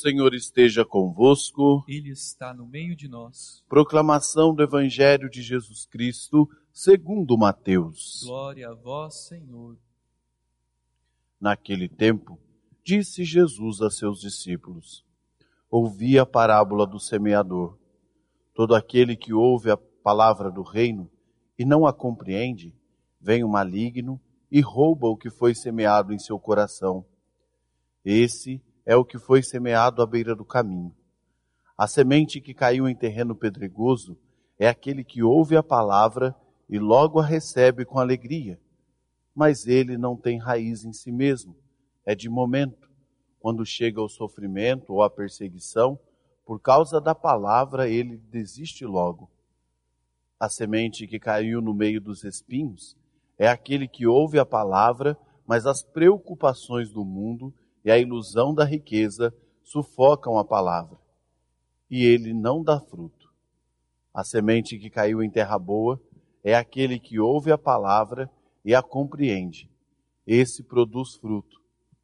Senhor esteja convosco. Ele está no meio de nós. Proclamação do Evangelho de Jesus Cristo, segundo Mateus. Glória a vós, Senhor. Naquele tempo, disse Jesus a seus discípulos: Ouvi a parábola do semeador. Todo aquele que ouve a palavra do reino e não a compreende, vem o maligno e rouba o que foi semeado em seu coração. Esse é o que foi semeado à beira do caminho. A semente que caiu em terreno pedregoso é aquele que ouve a palavra e logo a recebe com alegria. Mas ele não tem raiz em si mesmo, é de momento. Quando chega o sofrimento ou a perseguição, por causa da palavra, ele desiste logo. A semente que caiu no meio dos espinhos é aquele que ouve a palavra, mas as preocupações do mundo e a ilusão da riqueza sufocam a palavra, e ele não dá fruto. A semente que caiu em terra boa é aquele que ouve a palavra e a compreende. Esse produz fruto.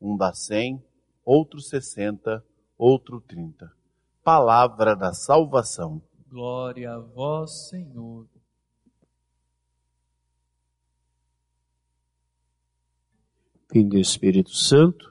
Um dá cem, outro sessenta, outro trinta. Palavra da salvação. Glória a vós, Senhor. Fim do Espírito Santo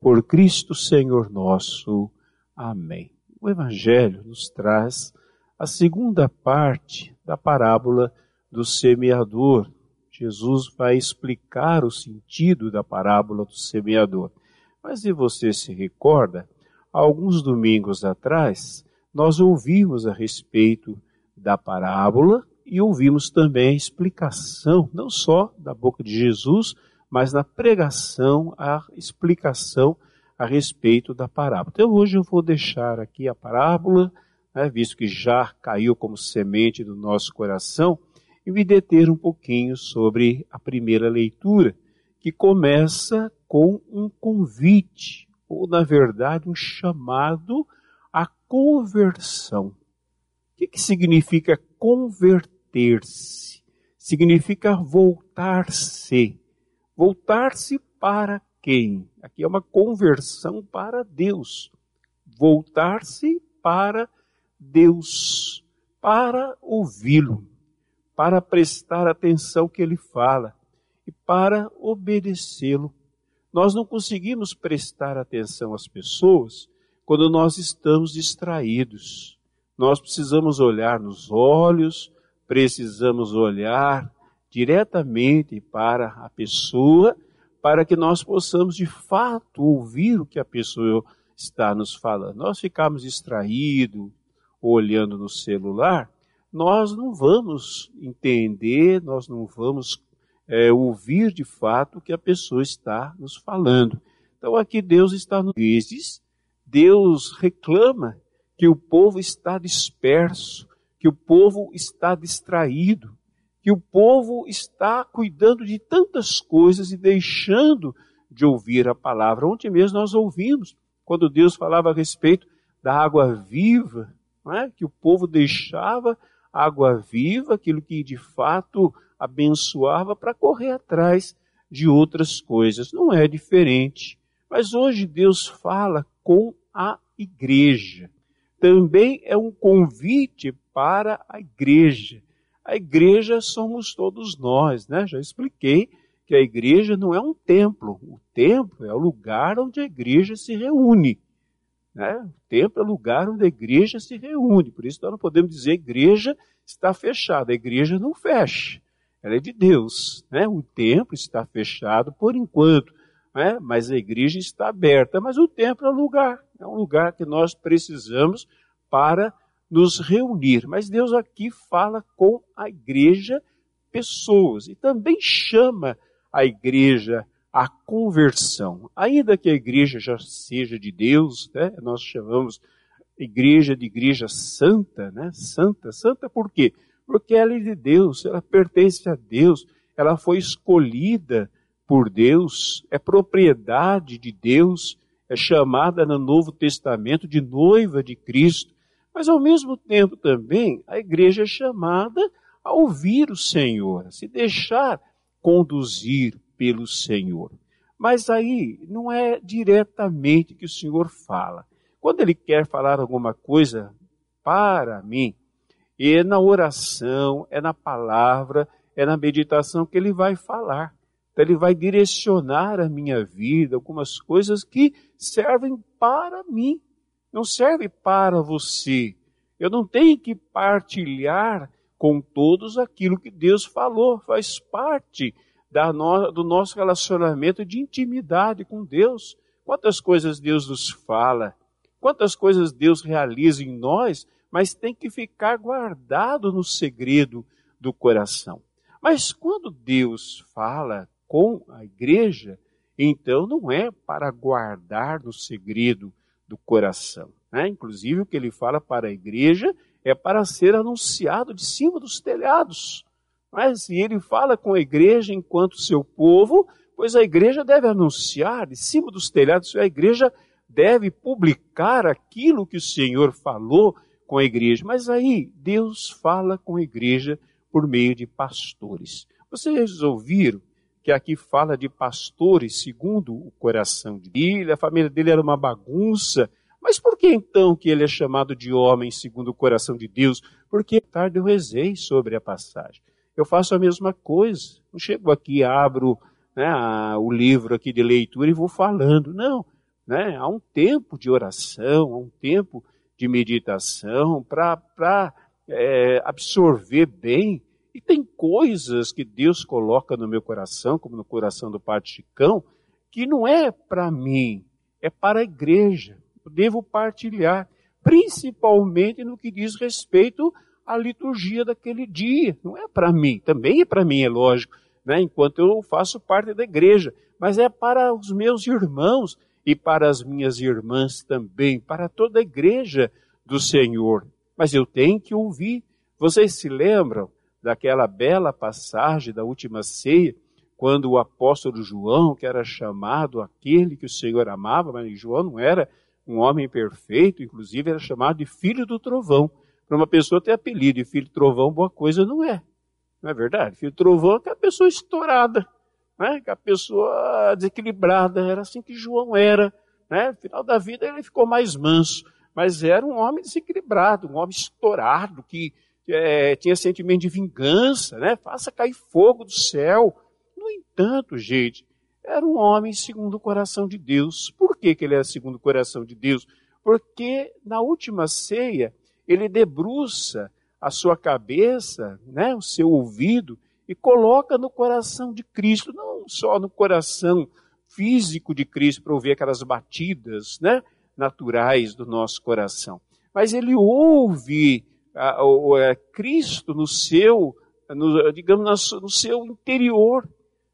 por Cristo Senhor nosso. Amém. O Evangelho nos traz a segunda parte da parábola do semeador. Jesus vai explicar o sentido da parábola do semeador. Mas se você se recorda, alguns domingos atrás, nós ouvimos a respeito da parábola e ouvimos também a explicação, não só da boca de Jesus, mas na pregação, a explicação a respeito da parábola. Então hoje eu vou deixar aqui a parábola, né, visto que já caiu como semente do nosso coração, e me deter um pouquinho sobre a primeira leitura, que começa com um convite, ou na verdade um chamado à conversão. O que, que significa converter-se? Significa voltar-se Voltar-se para quem? Aqui é uma conversão para Deus. Voltar-se para Deus, para ouvi-lo, para prestar atenção que ele fala e para obedecê-lo. Nós não conseguimos prestar atenção às pessoas quando nós estamos distraídos. Nós precisamos olhar nos olhos, precisamos olhar diretamente para a pessoa, para que nós possamos de fato ouvir o que a pessoa está nos falando. Nós ficamos distraídos, olhando no celular, nós não vamos entender, nós não vamos é, ouvir de fato o que a pessoa está nos falando. Então aqui Deus está nos vezes, Deus reclama que o povo está disperso, que o povo está distraído, que o povo está cuidando de tantas coisas e deixando de ouvir a palavra. Ontem mesmo nós ouvimos, quando Deus falava a respeito da água viva, é? que o povo deixava a água viva, aquilo que de fato abençoava, para correr atrás de outras coisas. Não é diferente. Mas hoje Deus fala com a igreja. Também é um convite para a igreja. A igreja somos todos nós, né? Já expliquei que a igreja não é um templo. O templo é o lugar onde a igreja se reúne. Né? O templo é o lugar onde a igreja se reúne. Por isso nós não podemos dizer a igreja está fechada. A igreja não fecha. Ela é de Deus. Né? O templo está fechado por enquanto. Né? Mas a igreja está aberta. Mas o templo é um lugar. É um lugar que nós precisamos para nos reunir. Mas Deus aqui fala com a igreja pessoas e também chama a igreja à conversão. Ainda que a igreja já seja de Deus, né, nós chamamos igreja de igreja santa, né? Santa, santa por quê? Porque ela é de Deus, ela pertence a Deus, ela foi escolhida por Deus, é propriedade de Deus, é chamada no Novo Testamento de noiva de Cristo. Mas ao mesmo tempo também a igreja é chamada a ouvir o Senhor, a se deixar conduzir pelo Senhor. Mas aí não é diretamente que o Senhor fala. Quando ele quer falar alguma coisa para mim, é na oração, é na palavra, é na meditação que ele vai falar. Então ele vai direcionar a minha vida, algumas coisas que servem para mim, não serve para você. Eu não tenho que partilhar com todos aquilo que Deus falou, faz parte no, do nosso relacionamento de intimidade com Deus. Quantas coisas Deus nos fala, quantas coisas Deus realiza em nós, mas tem que ficar guardado no segredo do coração. Mas quando Deus fala com a igreja, então não é para guardar no segredo do coração. Né? Inclusive, o que ele fala para a igreja é para ser anunciado de cima dos telhados. Mas se ele fala com a igreja enquanto seu povo, pois a igreja deve anunciar de cima dos telhados, a igreja deve publicar aquilo que o Senhor falou com a igreja. Mas aí Deus fala com a igreja por meio de pastores. Vocês ouviram que aqui fala de pastores segundo o coração de ele, a família dele era uma bagunça. Mas por que então que ele é chamado de homem segundo o coração de Deus? Porque tarde eu rezei sobre a passagem eu faço a mesma coisa. Não chego aqui, abro né, o livro aqui de leitura e vou falando. Não. Né? Há um tempo de oração, há um tempo de meditação para é, absorver bem. E tem coisas que Deus coloca no meu coração, como no coração do Padre Chicão, que não é para mim, é para a igreja. Eu devo partilhar, principalmente no que diz respeito a liturgia daquele dia. Não é para mim, também é para mim, é lógico, né? enquanto eu faço parte da igreja, mas é para os meus irmãos e para as minhas irmãs também, para toda a igreja do Senhor. Mas eu tenho que ouvir. Vocês se lembram daquela bela passagem da última ceia, quando o apóstolo João, que era chamado aquele que o Senhor amava, mas João não era um homem perfeito, inclusive era chamado de filho do trovão. Para uma pessoa ter apelido de filho trovão, boa coisa não é. Não é verdade? Filho trovão é aquela pessoa estourada, né? aquela pessoa desequilibrada. Era assim que João era. Né? No final da vida ele ficou mais manso, mas era um homem desequilibrado, um homem estourado, que é, tinha sentimento de vingança, né? faça cair fogo do céu. No entanto, gente, era um homem segundo o coração de Deus. Por que, que ele era segundo o coração de Deus? Porque na última ceia, ele debruça a sua cabeça, né, o seu ouvido, e coloca no coração de Cristo, não só no coração físico de Cristo para ouvir aquelas batidas né, naturais do nosso coração, mas ele ouve Cristo no seu, no, digamos, no seu interior.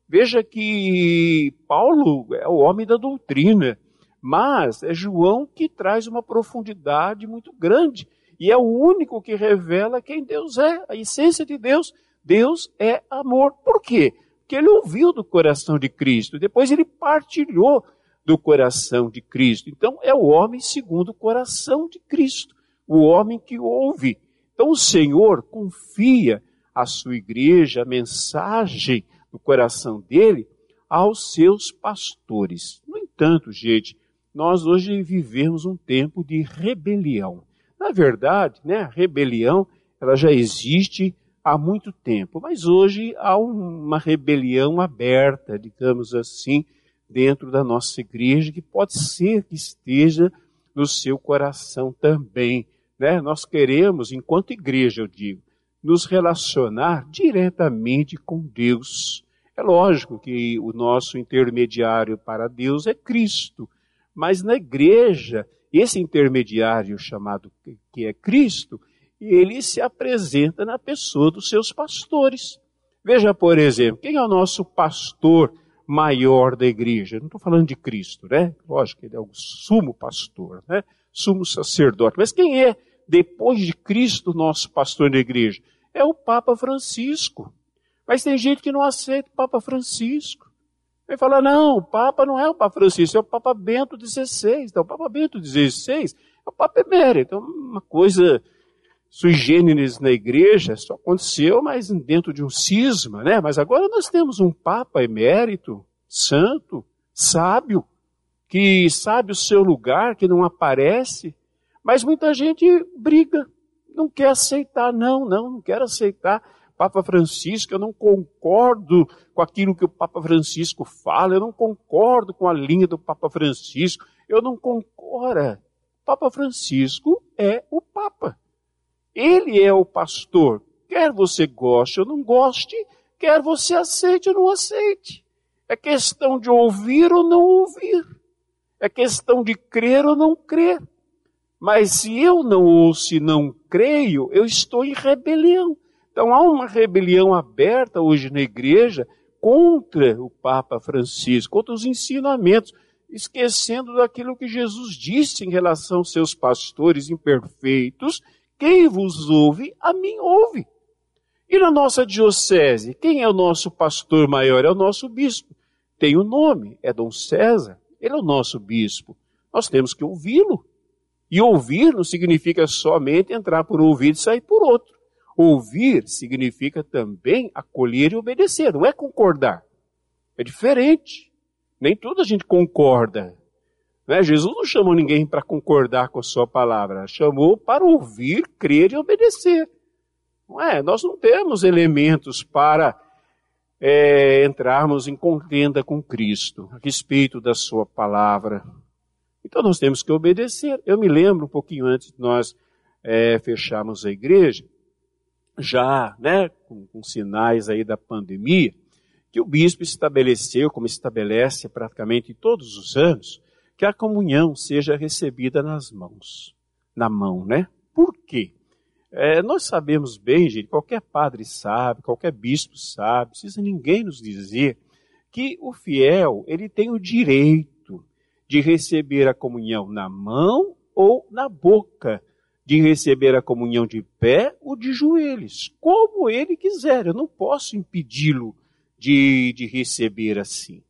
Veja que Paulo é o homem da doutrina, mas é João que traz uma profundidade muito grande e é o único que revela quem Deus é, a essência de Deus. Deus é amor. Por quê? Porque ele ouviu do coração de Cristo, depois ele partilhou do coração de Cristo. Então é o homem segundo o coração de Cristo, o homem que ouve. Então o Senhor confia a sua igreja, a mensagem no coração dele aos seus pastores. No entanto, gente, nós hoje vivemos um tempo de rebelião. Na verdade, né, a rebelião ela já existe há muito tempo, mas hoje há uma rebelião aberta, digamos assim, dentro da nossa igreja, que pode ser que esteja no seu coração também. Né? Nós queremos, enquanto igreja, eu digo, nos relacionar diretamente com Deus. É lógico que o nosso intermediário para Deus é Cristo, mas na igreja esse intermediário chamado que é Cristo, ele se apresenta na pessoa dos seus pastores. Veja, por exemplo, quem é o nosso pastor maior da igreja? Não estou falando de Cristo, né? Lógico ele é o sumo pastor, né? sumo sacerdote. Mas quem é, depois de Cristo, nosso pastor na igreja? É o Papa Francisco. Mas tem gente que não aceita o Papa Francisco. Ele fala, não, o Papa não é o Papa Francisco, é o Papa Bento XVI. Então, o Papa Bento XVI é o Papa emérito. Então, uma coisa sui generis na igreja, só aconteceu, mas dentro de um cisma, né? Mas agora nós temos um Papa emérito, santo, sábio, que sabe o seu lugar, que não aparece, mas muita gente briga, não quer aceitar, não, não, não quero aceitar. Papa Francisco, eu não concordo com aquilo que o Papa Francisco fala, eu não concordo com a linha do Papa Francisco, eu não concordo. Papa Francisco é o Papa. Ele é o pastor. Quer você goste ou não goste, quer você aceite ou não aceite. É questão de ouvir ou não ouvir. É questão de crer ou não crer. Mas se eu não ouço e não creio, eu estou em rebelião. Então há uma rebelião aberta hoje na igreja contra o Papa Francisco, contra os ensinamentos, esquecendo daquilo que Jesus disse em relação aos seus pastores imperfeitos quem vos ouve, a mim ouve. E na nossa diocese, quem é o nosso pastor maior? É o nosso bispo. Tem o um nome, é Dom César. Ele é o nosso bispo. Nós temos que ouvi-lo. E ouvir não significa somente entrar por um ouvido e sair por outro. Ouvir significa também acolher e obedecer, não é concordar. É diferente. Nem tudo a gente concorda. Né? Jesus não chamou ninguém para concordar com a sua palavra, chamou para ouvir, crer e obedecer. Não é? Nós não temos elementos para é, entrarmos em contenda com Cristo a respeito da sua palavra. Então nós temos que obedecer. Eu me lembro um pouquinho antes de nós é, fecharmos a igreja, já né, com, com sinais aí da pandemia, que o bispo estabeleceu, como estabelece praticamente todos os anos, que a comunhão seja recebida nas mãos. Na mão, né? Por quê? É, nós sabemos bem, gente, qualquer padre sabe, qualquer bispo sabe, precisa ninguém nos dizer que o fiel, ele tem o direito de receber a comunhão na mão ou na boca, de receber a comunhão de pé ou de joelhos, como ele quiser. Eu não posso impedi-lo de, de receber assim.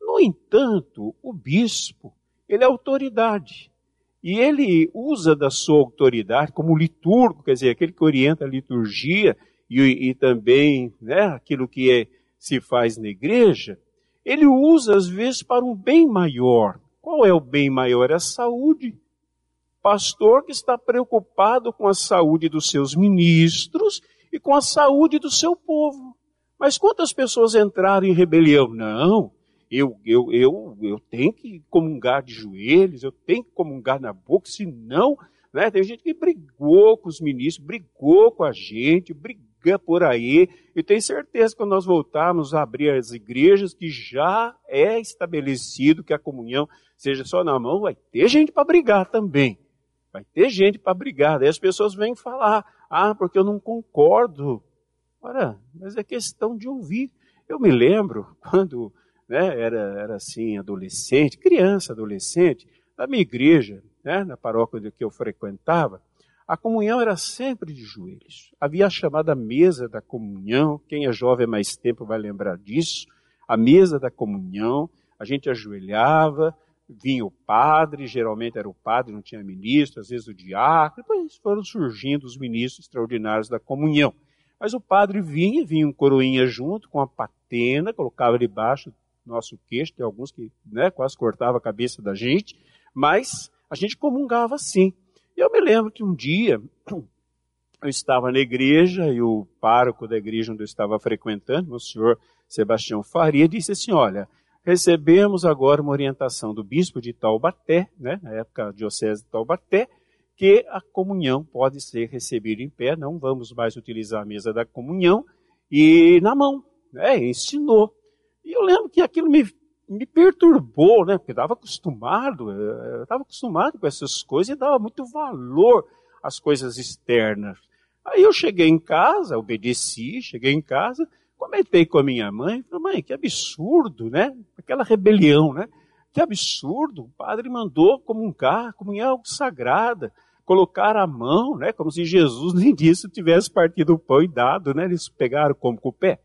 No entanto, o bispo, ele é autoridade. E ele usa da sua autoridade como liturgo, quer dizer, aquele que orienta a liturgia e, e também né, aquilo que é, se faz na igreja, ele usa às vezes para um bem maior. Qual é o bem maior? É a saúde. Pastor que está preocupado com a saúde dos seus ministros e com a saúde do seu povo. Mas quantas pessoas entraram em rebelião? Não, eu, eu, eu, eu tenho que comungar de joelhos, eu tenho que comungar na boca, senão, né, tem gente que brigou com os ministros, brigou com a gente, por aí, e tenho certeza que quando nós voltarmos a abrir as igrejas, que já é estabelecido que a comunhão seja só na mão, vai ter gente para brigar também. Vai ter gente para brigar. Daí as pessoas vêm falar, ah, porque eu não concordo. Ora, mas é questão de ouvir. Eu me lembro quando né, era, era assim, adolescente, criança, adolescente, na minha igreja, né, na paróquia que eu frequentava, a comunhão era sempre de joelhos. Havia a chamada mesa da comunhão, quem é jovem mais tempo vai lembrar disso, a mesa da comunhão, a gente ajoelhava, vinha o padre, geralmente era o padre, não tinha ministro, às vezes o diácono, depois foram surgindo os ministros extraordinários da comunhão. Mas o padre vinha, vinha um coroinha junto com a patena, colocava debaixo nosso queixo, tem alguns que né, quase cortava a cabeça da gente, mas a gente comungava assim. Eu me lembro que um dia eu estava na igreja e o pároco da igreja onde eu estava frequentando, o senhor Sebastião Faria, disse assim: Olha, recebemos agora uma orientação do bispo de Taubaté, né, na época diocese de Taubaté, que a comunhão pode ser recebida em pé, não vamos mais utilizar a mesa da comunhão, e na mão. Né, ensinou. E eu lembro que aquilo me, me perturbou, né? Porque estava acostumado, eh, eu estava acostumado com essas coisas e dava muito valor às coisas externas. Aí eu cheguei em casa, obedeci, cheguei em casa, comentei com a minha mãe, falei, mãe, que absurdo, né? Aquela rebelião, né? Que absurdo! O padre mandou comungar, comunhão é algo sagrada, colocar a mão, né? Como se Jesus nem disso tivesse partido o pão e dado, né? Eles pegaram como com o pé?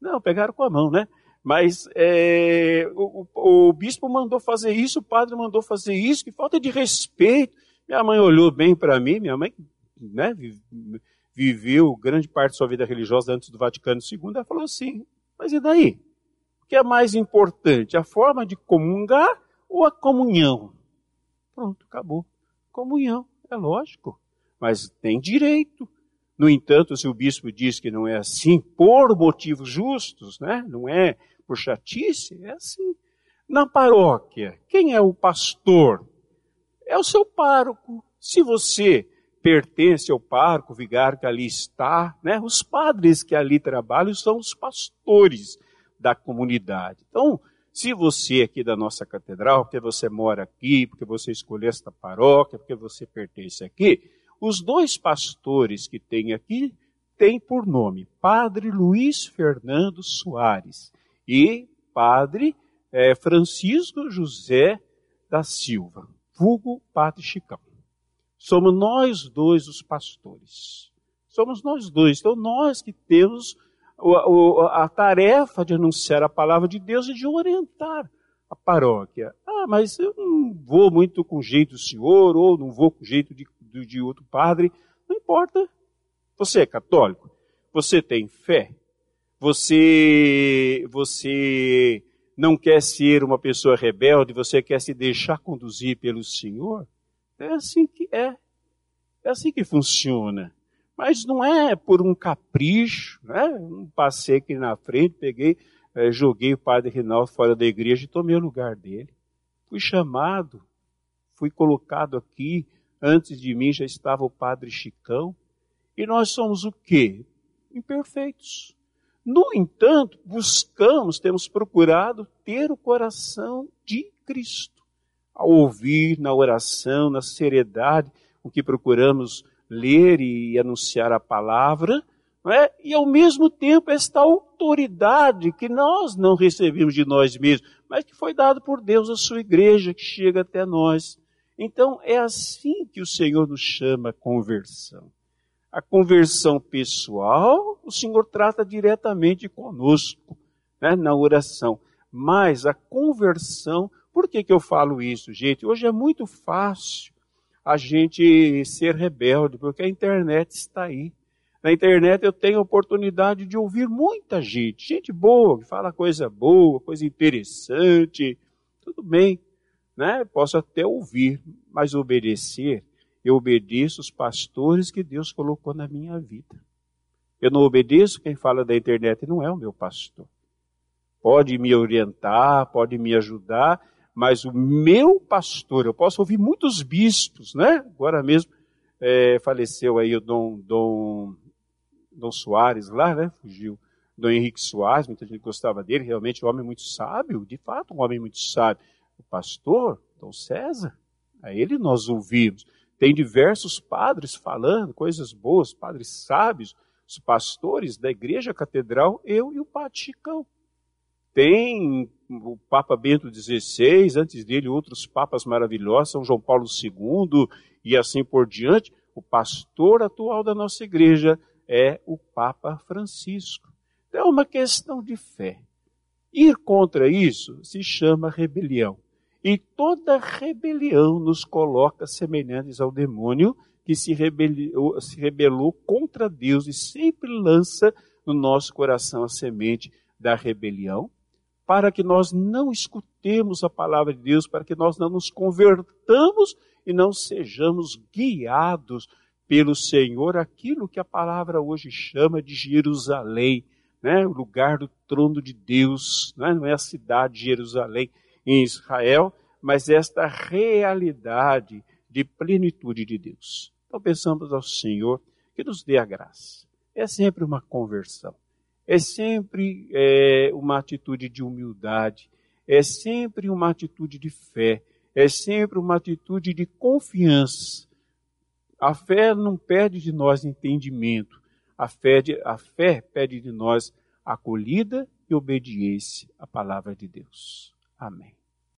Não, pegaram com a mão, né? Mas é, o, o, o, bispo mandou fazer isso, o padre mandou fazer isso, que falta de respeito. Minha mãe olhou bem para mim, minha mãe né, viveu grande parte da sua vida religiosa antes do Vaticano II, ela falou assim, mas e daí? O que é mais importante, a forma de comungar ou a comunhão? Pronto, acabou. Comunhão, é lógico, mas tem direito. No entanto, se o bispo diz que não é assim, por motivos justos, né? não é por chatice, é assim. Na paróquia, quem é o pastor? É o seu pároco. Se você pertence ao pároco, vigário que ali está, né? Os padres que ali trabalham são os pastores da comunidade. Então, se você aqui da nossa catedral, porque você mora aqui, porque você escolheu esta paróquia, porque você pertence aqui, os dois pastores que tem aqui têm por nome Padre Luiz Fernando Soares e Padre é, Francisco José da Silva, vulgo Padre Chicão. Somos nós dois os pastores. Somos nós dois. Então, nós que temos a, a, tarefa de anunciar a palavra de Deus e de orientar a paróquia. Ah, mas eu não vou muito com o jeito do senhor, ou não vou com o jeito de, de, de outro padre. Não importa. Você é católico? Você tem fé? Você, você não quer ser uma pessoa rebelde? Você quer se deixar conduzir pelo Senhor? É assim que é. É assim que funciona. Mas não é por um capricho, né? Não passei aqui na frente, peguei, eh, joguei o padre Rinaldo fora da igreja e tomei o lugar dele. Fui chamado, fui colocado aqui. Antes de mim já estava o padre Chicão. E nós somos o quê? Imperfeitos. No entanto, buscamos, temos procurado ter o coração de Cristo ao ouvir na oração, na seriedade com que procuramos ler e anunciar a palavra, é? e ao mesmo tempo esta autoridade que nós não recebemos de nós mesmos, mas que foi dado por Deus à sua igreja, que chega até nós. Então é assim que o Senhor nos chama a conversão. A conversão pessoal, o Senhor trata diretamente conosco, né, na oração. Mas a conversão por que, que eu falo isso, gente? Hoje é muito fácil a gente ser rebelde, porque a internet está aí. Na internet eu tenho a oportunidade de ouvir muita gente, gente boa, que fala coisa boa, coisa interessante, tudo bem, né? Posso até ouvir, mas obedecer, eu obedeço os pastores que Deus colocou na minha vida. Eu não obedeço quem fala da internet, não é o meu pastor. Pode me orientar, pode me ajudar, mas o meu pastor, eu posso ouvir muitos bispos, né? Agora mesmo é, faleceu aí o Dom, Dom, Dom Soares lá, né? Fugiu. Dom Henrique Soares, muita gente gostava dele, realmente um homem muito sábio, de fato um homem muito sábio. O pastor, Dom César, a ele nós ouvimos. Tem diversos padres falando coisas boas, padres sábios, os pastores da igreja catedral, eu e o Padre Chicão. Tem o Papa Bento XVI, antes dele outros papas maravilhosos, São João Paulo II e assim por diante. O pastor atual da nossa igreja é o Papa Francisco. Então, é uma questão de fé. Ir contra isso se chama rebelião. E toda rebelião nos coloca semelhantes ao demônio que se rebelou, se rebelou contra Deus e sempre lança no nosso coração a semente da rebelião para que nós não escutemos a palavra de Deus, para que nós não nos convertamos e não sejamos guiados pelo Senhor, aquilo que a palavra hoje chama de Jerusalém, né? o lugar do trono de Deus, né? não é a cidade de Jerusalém em Israel, mas esta realidade de plenitude de Deus. Então pensamos ao Senhor que nos dê a graça. É sempre uma conversão é sempre é, uma atitude de humildade, é sempre uma atitude de fé, é sempre uma atitude de confiança. A fé não pede de nós entendimento, a fé, de, a fé pede de nós acolhida e obediência à palavra de Deus. Amém.